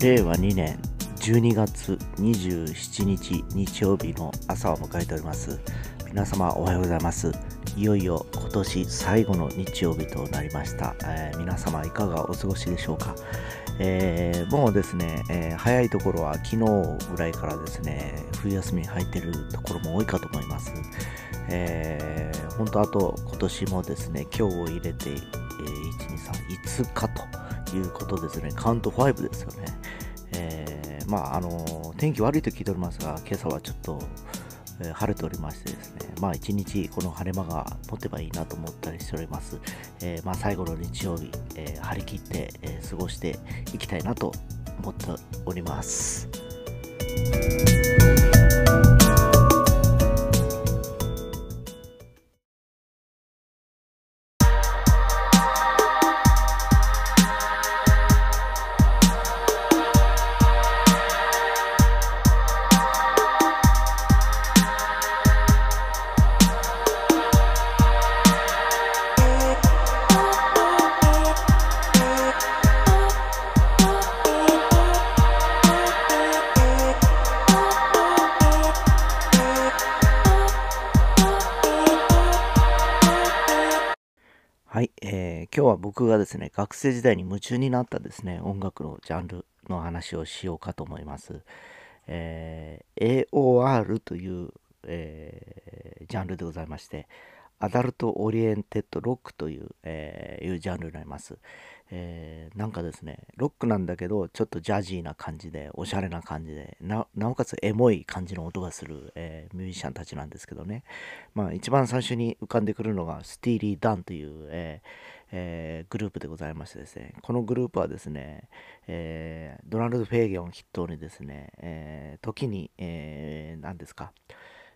令和2年12月27日日曜日の朝を迎えております。皆様おはようございます。いよいよ今年最後の日曜日となりました、えー、皆様いかがお過ごしでしょうか、えー、もうですね、えー、早いところは昨日ぐらいからですね冬休みに入っているところも多いかと思います。えー、本当あと今年もですね今日を入れて、えー、123 5日ということですねカウント5ですよね、えー、まああの天気悪いと聞いておりますが今朝はちょっとえ晴れておりましてですね、まあ一日この晴れ間が持てばいいなと思ったりしております。えー、まあ最後の日曜日、え、張り切って、え、過ごしていきたいなと思っております。僕がですね、学生時代に夢中になったですね、音楽のジャンルの話をしようかと思います。えー、AOR という、えー、ジャンルでございまして、 Adult Oriented Rock という、えー、いうジャンルになります。えー、なんかですね、ロックなんだけど、ちょっとジャジーな感じで、おしゃれな感じで、なおかつエモい感じの音がする、えー、ミュージシャンたちなんですけどね。まあ、一番最初に浮かんでくるのが、スティーリー・ダンという、えーえー、グループでございましてですね、このグループはですね、え、ドナルド・フェーゲンを筆頭にですね、え、時に、えー、何ですか、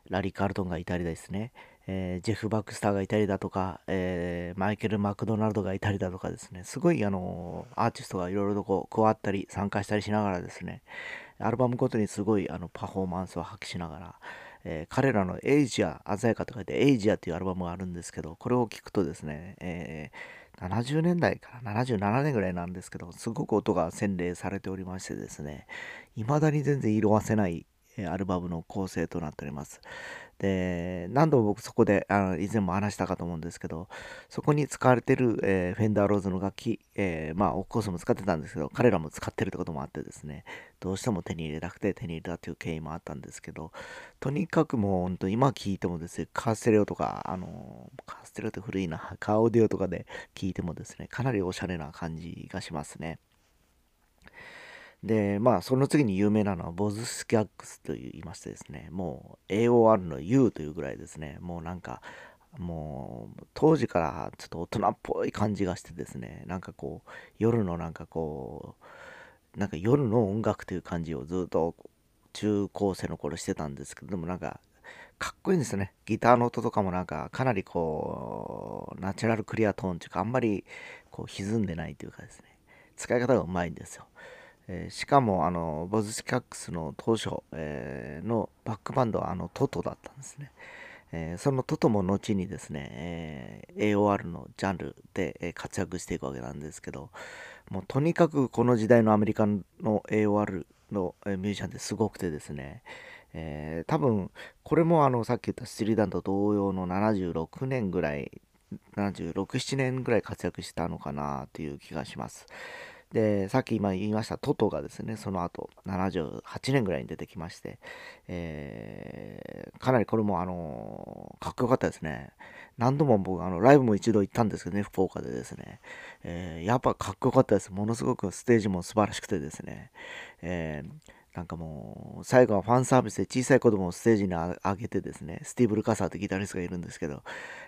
ラリー・カールトンがいたりですね、えー、ジェフ・バックスターがいたりだとか、えー、マイケル・マクドナルドがいたりだとかですね、すごいあのアーティストがいろいろとこう加わったり参加したりしながらですね、アルバムごとにすごいあのパフォーマンスを発揮しながら、え、彼らのエイジア、鮮やかと書いてエイジアというアルバムがあるんですけど、これを聴くとですね、え、70年代から77年ぐらいなんですけど、すごく音が洗練されておりましてですね、未だに全然色あせないアルバムの構成となっております。で、何度も僕そこであの以前も話したかと思うんですけど、そこに使われてる、えー、フェンダーローズの楽器、えー、まあ、オッコースも使ってたんですけど、彼らも使ってるってこともあってですね、どうしても手に入れたくて手に入れたという経緯もあったんですけど、とにかくもう本当今聞いてもですね、カーステレオとか、あのカーステレオって古いな、カーオーディオとかで聞いてもですね、かなりおしゃれな感じがしますね。で、まあ、その次に有名なのは、ボズスキャックスと言いましてですね、もう AOR の U というぐらいですね、もうなんか、もう当時からちょっと大人っぽい感じがしてですね、なんかこう、夜のなんかこう、なんか夜の音楽という感じをずっと中高生の頃してたんですけどでも、なんか、かっこいいんですよね。ギターの音とかもなんか、かなりこう、ナチュラルクリアトーンというか、あんまりこう歪んでないというかですね、使い方がうまいんですよ。えー、しかもあのボズスキャックスの当初、えー、のバックバンドはあのトトだったんですね、えー、そのトトも後にですね、え AOR のジャンルで活躍していくわけなんですけどもうとにかくこの時代のアメリカの AOR のミュージシャンってすごくてですね、え多分これもあのさっき言ったスリーダンと同様の76年ぐらい76、7年ぐらい活躍したのかなという気がします。で、さっき今言いましたトトがですね、その後78年ぐらいに出てきまして、えー、かなりこれもあのかっこよかったですね。何度も僕、あの、ライブも一度行ったんですけどね、福岡でですね、えー、やっぱかっこよかったです。ものすごくステージも素晴らしくてですね、えーなんかもう、最後はファンサービスで小さい子供をステージに上げてですね、スティーブ・ルカサーってギタリストがいるんですけど、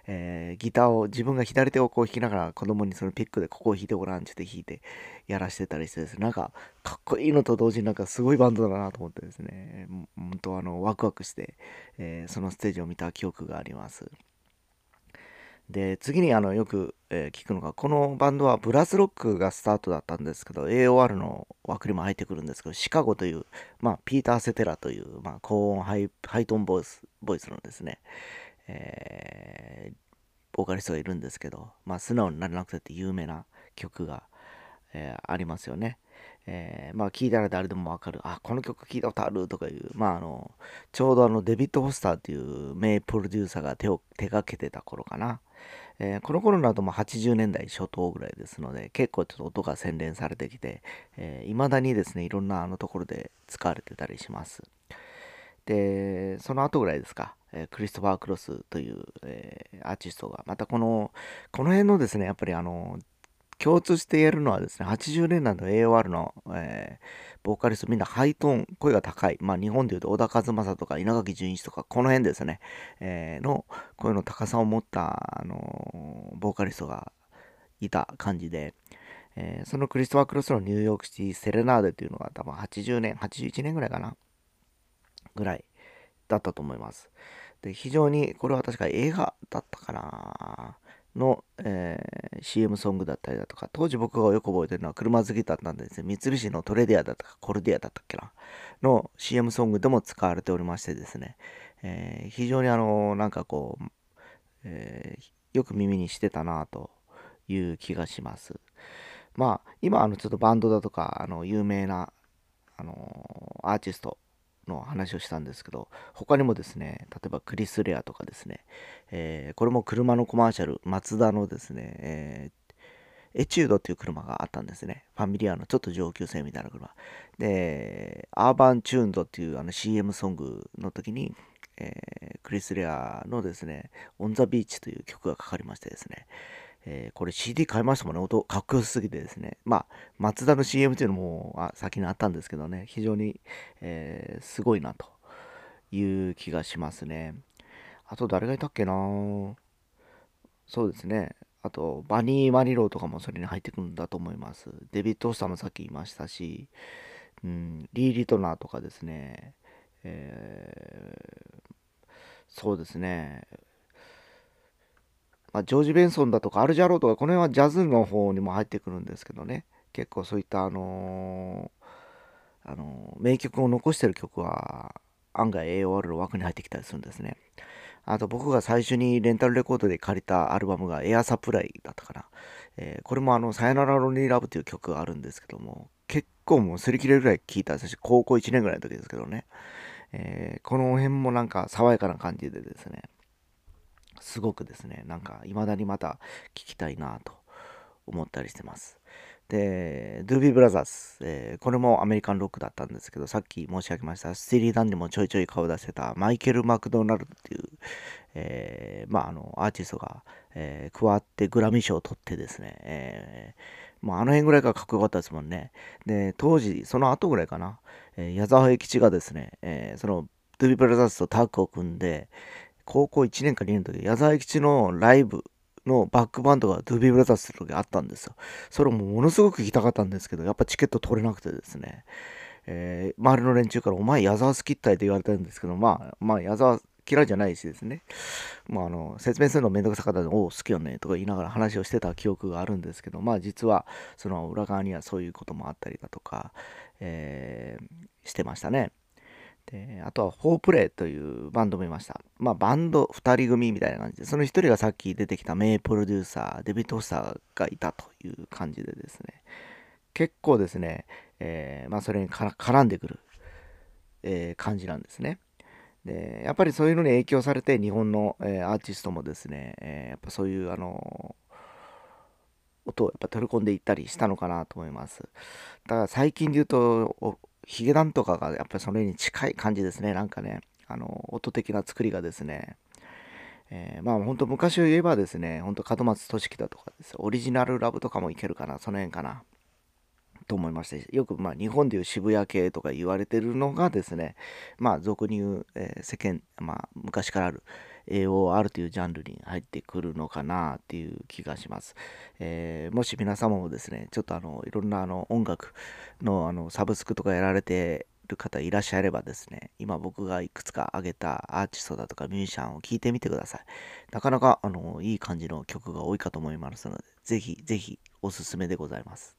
えー、ギターを自分が左手をこう弾きながら子供にそのピックでここを弾いてごらんって弾いてやらしてたりしてですね、なんかかっこいいのと同時になんかすごいバンドだなと思ってですね、本当あのワクワクして、えー、そのステージを見た記憶があります。で、次にあのよく、えー、聞くのが、このバンドはブラスロックがスタートだったんですけど、AOR の枠にも入ってくるんですけど、シカゴという、まあ、ピーター・セテラという、まあ、高音ハイトーンボイスボイスのですね、えー、ボーカリストがいるんですけど、まあ、素直になれなくてって有名な曲が、えー、ありますよね。えー、まあ聞いたら誰でもわかる、あ、この曲聞いたことあるとかいう、まああの、ちょうどあのデビッド・ホスターっていう名プロデューサーが手を手がけてた頃かな。えー、この頃になるとも80年代初頭ぐらいですので、結構ちょっと音が洗練されてきて、えー、だにですね、いろんなあのところで使われてたりします。で、その後ぐらいですか、えー、クリストファー・クロスという、えー、アーティストが、またこの、この辺のですね、やっぱりあの、共通して言えるのはですね、80年代の AOR の、えー、ボーカリストみんなハイトーン、声が高い。まあ日本で言うと小田和正とか稲垣淳一とか、この辺ですね、えー、の声の高さを持った、あのー、ボーカリストがいた感じで、えー、そのクリストファー・クロスのニューヨークシティ・セレナーデというのが多分80年、81年ぐらいかな、ぐらいだったと思います。で、非常に、これは確か映画だったかなの、えー、CM ソングだったりだとか、当時僕がよく覚えてるのは車好きだったんですね、三菱のトレディアだったか、コルディアだったっけな、の CM ソングでも使われておりましてですね、えー、非常にあの、なんかこう、えー、よく耳にしてたなという気がします。まあ、今、あの、ちょっとバンドだとか、あの、有名な、あの、アーティストの話をしたんですけど、他にもですね、例えばクリス・レアとかですね、えー、これも車のコマーシャル、マツダのですね、えー、エチュードっていう車があったんですね。ファミリアのちょっと上級生みたいな車。で、アーバンチューンドっていうあの CM ソングの時に、えー、クリス・レアのですね、オン・ザ・ビーチという曲がかかりましてですね、えー、これ CD 買いましたもんね。音かっこよすぎてですね。まあ、マツダの CM っていうのもあ先にあったんですけどね、非常に、えー、すごいなという気がしますね。あと誰がいたっけな？そうですね。あと、バニー・マニローとかもそれに入ってくるんだと思います。デビッド・オスターもさっき言いましたし、うん、リー・リトナーとかですね、えー、そうですね、まあ、ジョージ・ベンソンだとかアルジャローとかこの辺はジャズの方にも入ってくるんですけどね。結構そういったあのー、あのー、名曲を残してる曲は案外 AOR の枠に入ってきたりするんですね。あと僕が最初にレンタルレコードで借りたアルバムがエアサプライだったかな、えー、これもあの「さよならロニーラブ」という曲があるんですけども結構もう擦り切れるぐらい聴いた私高校1年ぐらいの時ですけどね、え、この辺もなんか爽やかな感じでですね。すごくですね、なんか未だにまた聞きたいなと思ったりしてます。で、ドゥービーブラザーズ、えー、これもアメリカンロックだったんですけど、さっき申し上げました、スティリー・ダンにもちょいちょい顔出せたマイケル・マクドナルドっていう、えー、まあ、あの、アーティストが、えー、加わってグラミー賞を取ってですね、えー、まあ、あの辺ぐらいからかっこよかったですもんね。で、当時、その後ぐらいかな、え矢沢永吉がですね、えその、ドゥービーブラザーズとタッグを組んで、高校1年か2年の時、矢沢永吉のライブのバックバンドがドゥービーブラザーズする時あったんですよ。それもものすごく行きたかったんですけど、やっぱチケット取れなくてですね、えー、周りの連中からお前矢沢好きったいと言われたんですけど、まあ、まあ矢沢嫌いじゃないしですね。まあ、あの、説明するのめんどくさかったので、おお、好きよね、とか言いながら話をしてた記憶があるんですけど、まあ、実は、その裏側にはそういうこともあったりだとか、えー、してましたね。で、あとは、フォープレイというバンドもいました。まあ、バンド2人組みたいな感じで、その1人がさっき出てきた名プロデューサー、デビッド・ホスターがいたという感じでですね、結構ですね、えー、まあ、それに絡んでくる、えー、感じなんですね。で、やっぱりそういうのに影響されて、日本の、えー、アーティストもですね、えやっぱそういう、あの音をやっぱ取り込んでいったりしたのかなと思います。だから最近で言うと、ヒゲダンとかがやっぱりそれに近い感じですね。なんかね、あの、音的な作りがですね、えー、まあ本当昔を言えばですね、本当門松俊樹だとかですオリジナルラブとかもいけるかな、その辺かな。と思いまして、よくまあ日本でいう渋谷系とか言われてるのがですね、まあ俗に言う、えー、世間、まあ昔からある AOR というジャンルに入ってくるのかなっていう気がします。えー、もし皆様もですね、ちょっとあのいろんなあの音楽のあのサブスクとかやられてる方いらっしゃればですね、今僕がいくつか挙げたアーティストだとかミュージシャンを聴いてみてください。なかなかあのいい感じの曲が多いかと思いますので、ぜひぜひおすすめでございます。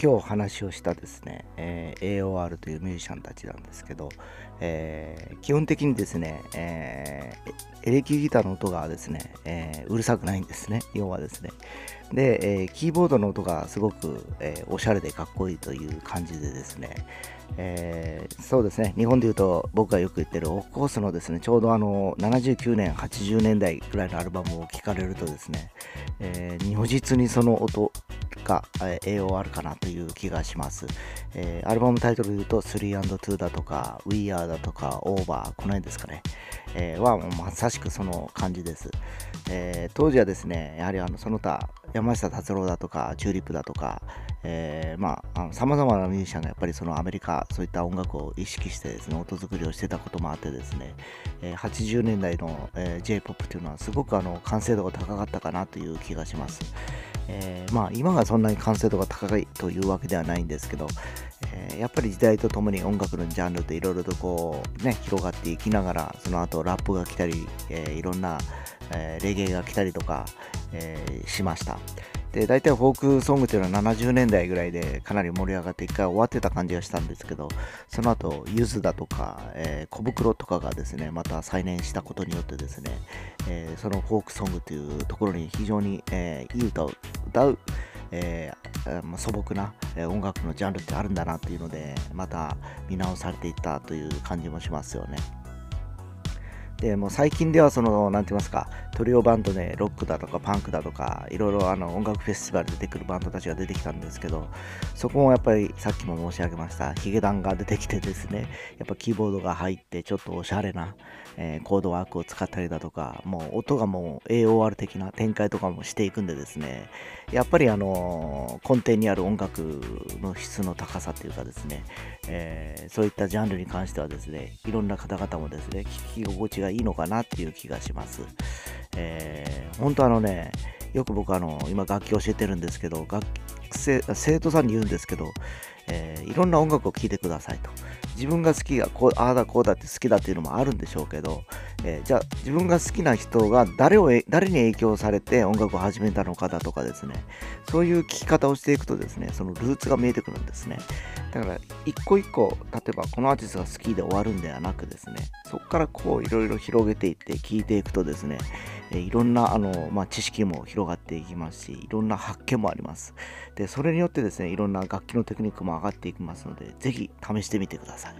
今日話をしたですね、えー、AOR というミュージシャンたちなんですけど、えー、基本的にですね、え、エレキギターの音がですね、え、うるさくないんですね、要はですね。で、えー、キーボードの音がすごく、えー、おしゃれでかっこいいという感じでですね、えー、そうですね、日本でいうと僕がよく言ってるオフコースのですね、ちょうどあの79年、80年代ぐらいのアルバムを聴かれるとですね、えー、如実にその音が、えー、AOR かなという気がします。えー、アルバムタイトルで言うと 3&2 だとか We Are だとか Over この辺ですかね、えー、はまさしくその感じです。えー、当時はですね、やはりあのその他山下達郎だとかチューリップだとか、えー、まあさまざまなミュージシャンがやっぱりそのアメリカそういった音楽を意識してですね音作りをしてたこともあってですね、えー、80年代の、えー、J-POP っていうのはすごくあの完成度が高かったかなという気がします。えー、まあ今がそんなに完成度が高いというわけではないんですけど、やっぱり時代とともに音楽のジャンルっていろいろとこうね広がっていきながらその後ラップが来たり、えー、いろんな、えレゲエが来たりとか、えしました。で、大体フォークソングっていうのは70年代ぐらいでかなり盛り上がって一回終わってた感じがしたんですけど、その後、ゆずだとか、えー、小袋とかがですね、また再燃したことによってですね、えー、そのフォークソングというところに非常に、えー、いい歌を歌う、えー、素朴な音楽のジャンルってあるんだなっていうので、また見直されていったという感じもしますよね。でも最近ではその何て言いますかトリオバンドでロックだとかパンクだとかいろいろあの音楽フェスティバルで出てくるバンドたちが出てきたんですけどそこもやっぱりさっきも申し上げましたヒゲダンが出てきてですねやっぱキーボードが入ってちょっとおしゃれな、えー、コードワークを使ったりだとかもう音がもう AOR 的な展開とかもしていくんでですねやっぱりあの根底にある音楽の質の高さっていうかですね、えー、そういったジャンルに関してはですねいろんな方々もですね聞き心地がいいのかなっていう気がします。えー、本当あのね、よく僕あの、今楽器教えてるんですけど、学生生徒さんに言うんですけど、えー、いろんな音楽を聴いてくださいと。自分が好きがこう、ああだこうだって好きだっていうのもあるんでしょうけど、えー、じゃあ自分が好きな人が誰を誰に影響されて音楽を始めたのかだとかですね、そういう聴き方をしていくとですね、そのルーツが見えてくるんですね。だから一個一個、例えばこのアーティストが好きで終わるんではなくですね、そこからこういろいろ広げていって聴いていくとですね、えいろんなあの、まあ、知識も広がっていきますし、いろんな発見もあります。で、それによってですね、いろんな楽器のテクニックも上がっていきますので、是非試してみてください。